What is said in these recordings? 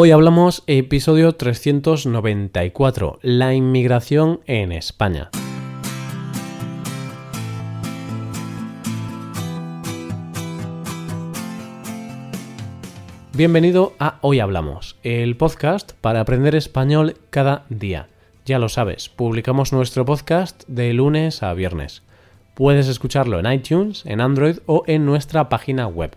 Hoy hablamos episodio 394, la inmigración en España. Bienvenido a Hoy Hablamos, el podcast para aprender español cada día. Ya lo sabes, publicamos nuestro podcast de lunes a viernes. Puedes escucharlo en iTunes, en Android o en nuestra página web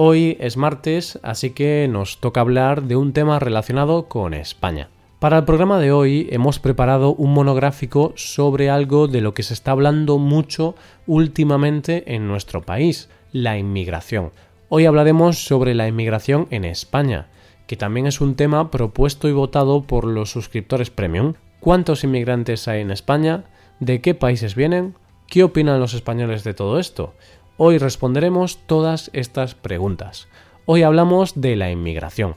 Hoy es martes, así que nos toca hablar de un tema relacionado con España. Para el programa de hoy hemos preparado un monográfico sobre algo de lo que se está hablando mucho últimamente en nuestro país, la inmigración. Hoy hablaremos sobre la inmigración en España, que también es un tema propuesto y votado por los suscriptores premium. ¿Cuántos inmigrantes hay en España? ¿De qué países vienen? ¿Qué opinan los españoles de todo esto? Hoy responderemos todas estas preguntas. Hoy hablamos de la inmigración.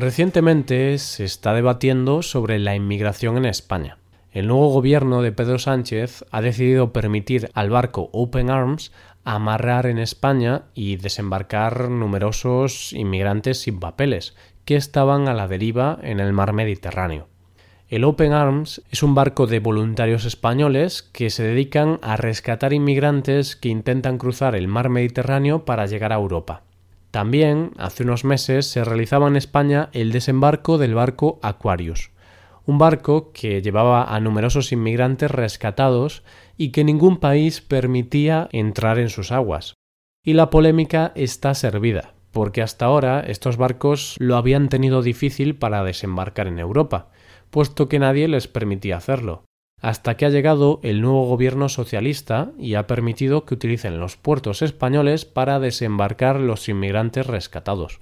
Recientemente se está debatiendo sobre la inmigración en España. El nuevo gobierno de Pedro Sánchez ha decidido permitir al barco Open Arms amarrar en España y desembarcar numerosos inmigrantes sin papeles que estaban a la deriva en el mar Mediterráneo. El Open Arms es un barco de voluntarios españoles que se dedican a rescatar inmigrantes que intentan cruzar el mar Mediterráneo para llegar a Europa. También, hace unos meses, se realizaba en España el desembarco del barco Aquarius, un barco que llevaba a numerosos inmigrantes rescatados y que ningún país permitía entrar en sus aguas. Y la polémica está servida, porque hasta ahora estos barcos lo habían tenido difícil para desembarcar en Europa, puesto que nadie les permitía hacerlo, hasta que ha llegado el nuevo gobierno socialista y ha permitido que utilicen los puertos españoles para desembarcar los inmigrantes rescatados.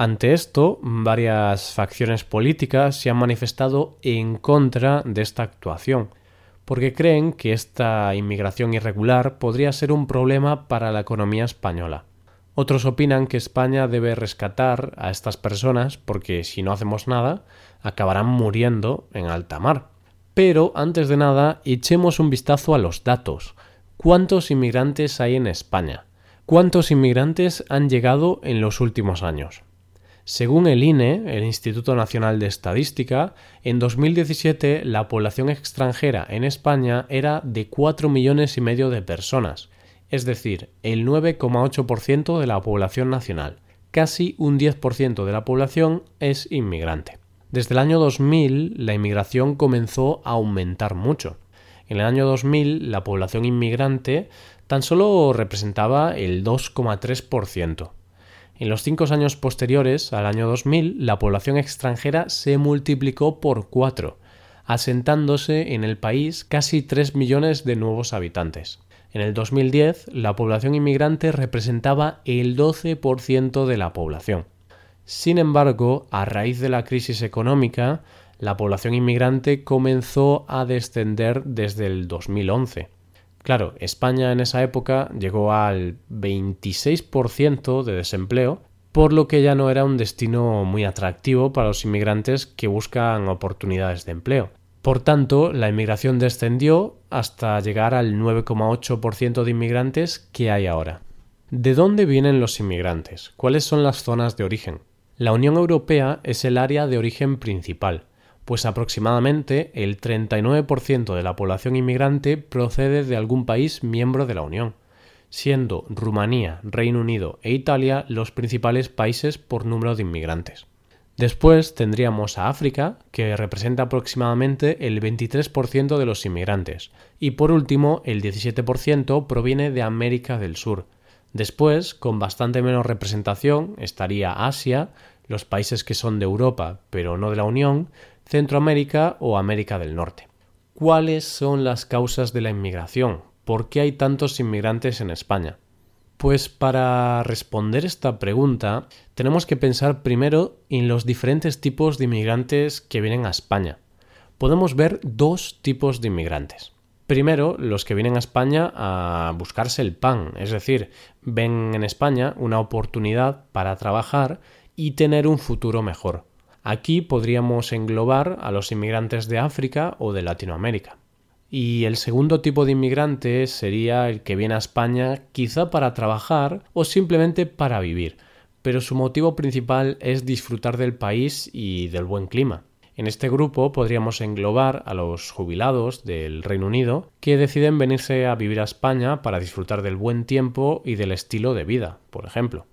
Ante esto, varias facciones políticas se han manifestado en contra de esta actuación, porque creen que esta inmigración irregular podría ser un problema para la economía española. Otros opinan que España debe rescatar a estas personas porque si no hacemos nada, acabarán muriendo en alta mar. Pero, antes de nada, echemos un vistazo a los datos. ¿Cuántos inmigrantes hay en España? ¿Cuántos inmigrantes han llegado en los últimos años? Según el INE, el Instituto Nacional de Estadística, en 2017 la población extranjera en España era de 4 millones y medio de personas, es decir, el 9,8% de la población nacional. Casi un 10% de la población es inmigrante. Desde el año 2000 la inmigración comenzó a aumentar mucho. En el año 2000 la población inmigrante tan solo representaba el 2,3%. En los cinco años posteriores al año 2000, la población extranjera se multiplicó por cuatro, asentándose en el país casi 3 millones de nuevos habitantes. En el 2010, la población inmigrante representaba el 12% de la población. Sin embargo, a raíz de la crisis económica, la población inmigrante comenzó a descender desde el 2011. Claro, España en esa época llegó al 26% de desempleo, por lo que ya no era un destino muy atractivo para los inmigrantes que buscan oportunidades de empleo. Por tanto, la inmigración descendió hasta llegar al 9,8% de inmigrantes que hay ahora. ¿De dónde vienen los inmigrantes? ¿Cuáles son las zonas de origen? La Unión Europea es el área de origen principal, pues aproximadamente el 39% de la población inmigrante procede de algún país miembro de la Unión, siendo Rumanía, Reino Unido e Italia los principales países por número de inmigrantes. Después tendríamos a África, que representa aproximadamente el 23% de los inmigrantes, y por último el 17% proviene de América del Sur. Después, con bastante menos representación, estaría Asia, los países que son de Europa pero no de la Unión, Centroamérica o América del Norte. ¿Cuáles son las causas de la inmigración? ¿por qué hay tantos inmigrantes en España? Pues para responder esta pregunta tenemos que pensar primero en los diferentes tipos de inmigrantes que vienen a España. Podemos ver dos tipos de inmigrantes. Primero, los que vienen a España a buscarse el pan, es decir, ven en España una oportunidad para trabajar y tener un futuro mejor. Aquí podríamos englobar a los inmigrantes de África o de Latinoamérica. Y el segundo tipo de inmigrante sería el que viene a España quizá para trabajar o simplemente para vivir, pero su motivo principal es disfrutar del país y del buen clima. En este grupo podríamos englobar a los jubilados del Reino Unido que deciden venirse a vivir a España para disfrutar del buen tiempo y del estilo de vida, por ejemplo.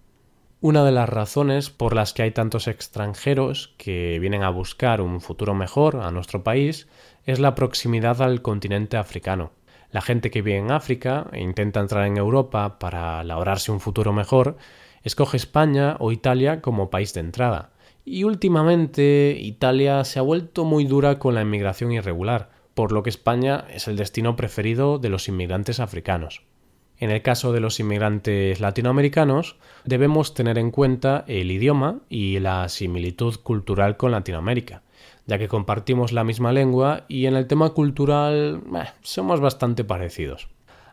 Una de las razones por las que hay tantos extranjeros que vienen a buscar un futuro mejor a nuestro país es la proximidad al continente africano. La gente que vive en África e intenta entrar en Europa para labrarse un futuro mejor, escoge España o Italia como país de entrada. Y últimamente Italia se ha vuelto muy dura con la inmigración irregular, por lo que España es el destino preferido de los inmigrantes africanos. En el caso de los inmigrantes latinoamericanos, debemos tener en cuenta el idioma y la similitud cultural con Latinoamérica, ya que compartimos la misma lengua y en el tema cultural eh, somos bastante parecidos.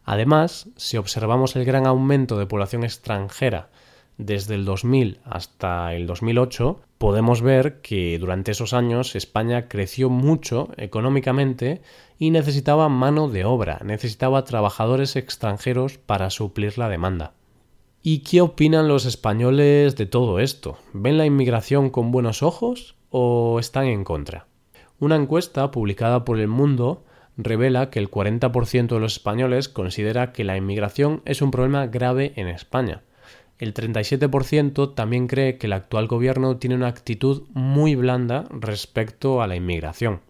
Además, si observamos el gran aumento de población extranjera desde el 2000 hasta el 2008, podemos ver que durante esos años España creció mucho económicamente y necesitaba mano de obra, necesitaba trabajadores extranjeros para suplir la demanda. ¿Y qué opinan los españoles de todo esto? ¿Ven la inmigración con buenos ojos o están en contra? Una encuesta publicada por El Mundo revela que el 40% de los españoles considera que la inmigración es un problema grave en España el 37% también cree que el actual gobierno tiene una actitud muy blanda respecto a la inmigración.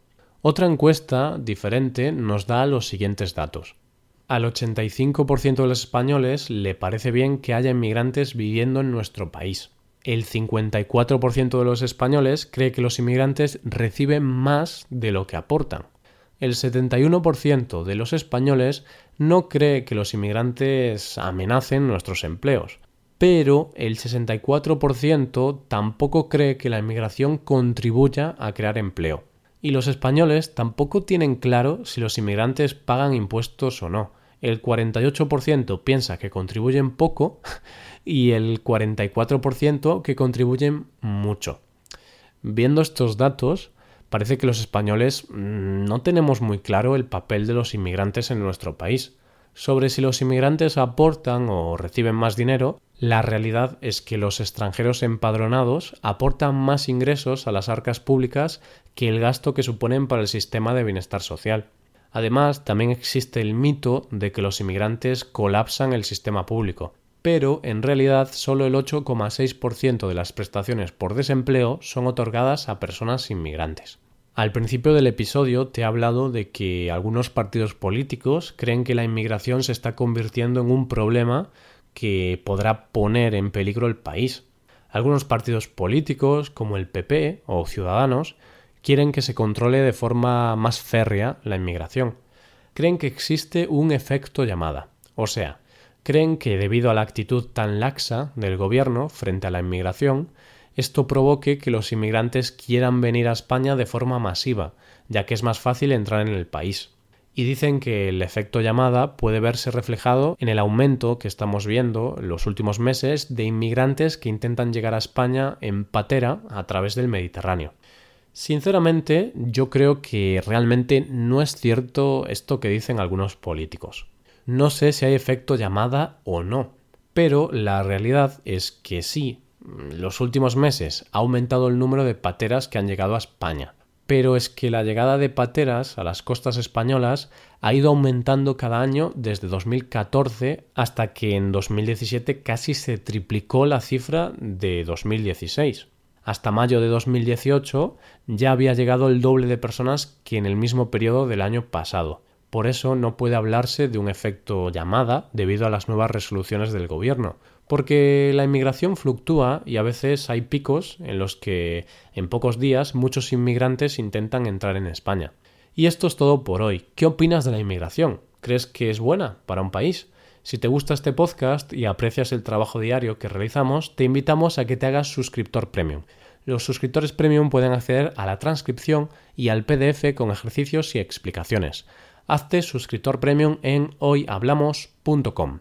Otra encuesta diferente nos da los siguientes datos. Al 85% de los españoles le parece bien que haya inmigrantes viviendo en nuestro país. El 54% de los españoles cree que los inmigrantes reciben más de lo que aportan. El 71% de los españoles no cree que los inmigrantes amenacen nuestros empleos pero el 64% tampoco cree que la inmigración contribuya a crear empleo. Y los españoles tampoco tienen claro si los inmigrantes pagan impuestos o no. El 48% piensa que contribuyen poco y el 44% que contribuyen mucho. Viendo estos datos, parece que los españoles mm, no tenemos muy claro el papel de los inmigrantes en nuestro país. Sobre si los inmigrantes aportan o reciben más dinero, la realidad es que los extranjeros empadronados aportan más ingresos a las arcas públicas que el gasto que suponen para el sistema de bienestar social. Además, también existe el mito de que los inmigrantes colapsan el sistema público, pero en realidad solo el 8,6% de las prestaciones por desempleo son otorgadas a personas inmigrantes. Al principio del episodio te he hablado de que algunos partidos políticos creen que la inmigración se está convirtiendo en un problema que podrá poner en peligro el país. Algunos partidos políticos, como el PP o Ciudadanos, quieren que se controle de forma más férrea la inmigración. Creen que existe un efecto llamada, o sea, creen que debido a la actitud tan laxa del gobierno frente a la inmigración, esto provoque que los inmigrantes quieran venir a España de forma masiva, ya que es más fácil entrar en el país y dicen que el efecto llamada puede verse reflejado en el aumento que estamos viendo en los últimos meses de inmigrantes que intentan llegar a España en patera a través del Mediterráneo. Sinceramente, yo creo que realmente no es cierto esto que dicen algunos políticos. No sé si hay efecto llamada o no, pero la realidad es que sí, los últimos meses ha aumentado el número de pateras que han llegado a España pero es que la llegada de pateras a las costas españolas ha ido aumentando cada año desde 2014 hasta que en 2017 casi se triplicó la cifra de 2016. Hasta mayo de 2018 ya había llegado el doble de personas que en el mismo periodo del año pasado. Por eso no puede hablarse de un efecto llamada debido a las nuevas resoluciones del gobierno, porque la inmigración fluctúa y a veces hay picos en los que en pocos días muchos inmigrantes intentan entrar en España. Y esto es todo por hoy. ¿Qué opinas de la inmigración? crees que es buena para un país. Si te gusta este podcast y aprecias el trabajo diario que realizamos, te invitamos a que te hagas suscriptor premium. Los suscriptores premium pueden acceder a la transcripción y al PDF con ejercicios y explicaciones. Hazte suscriptor premium en hoyhablamos.com.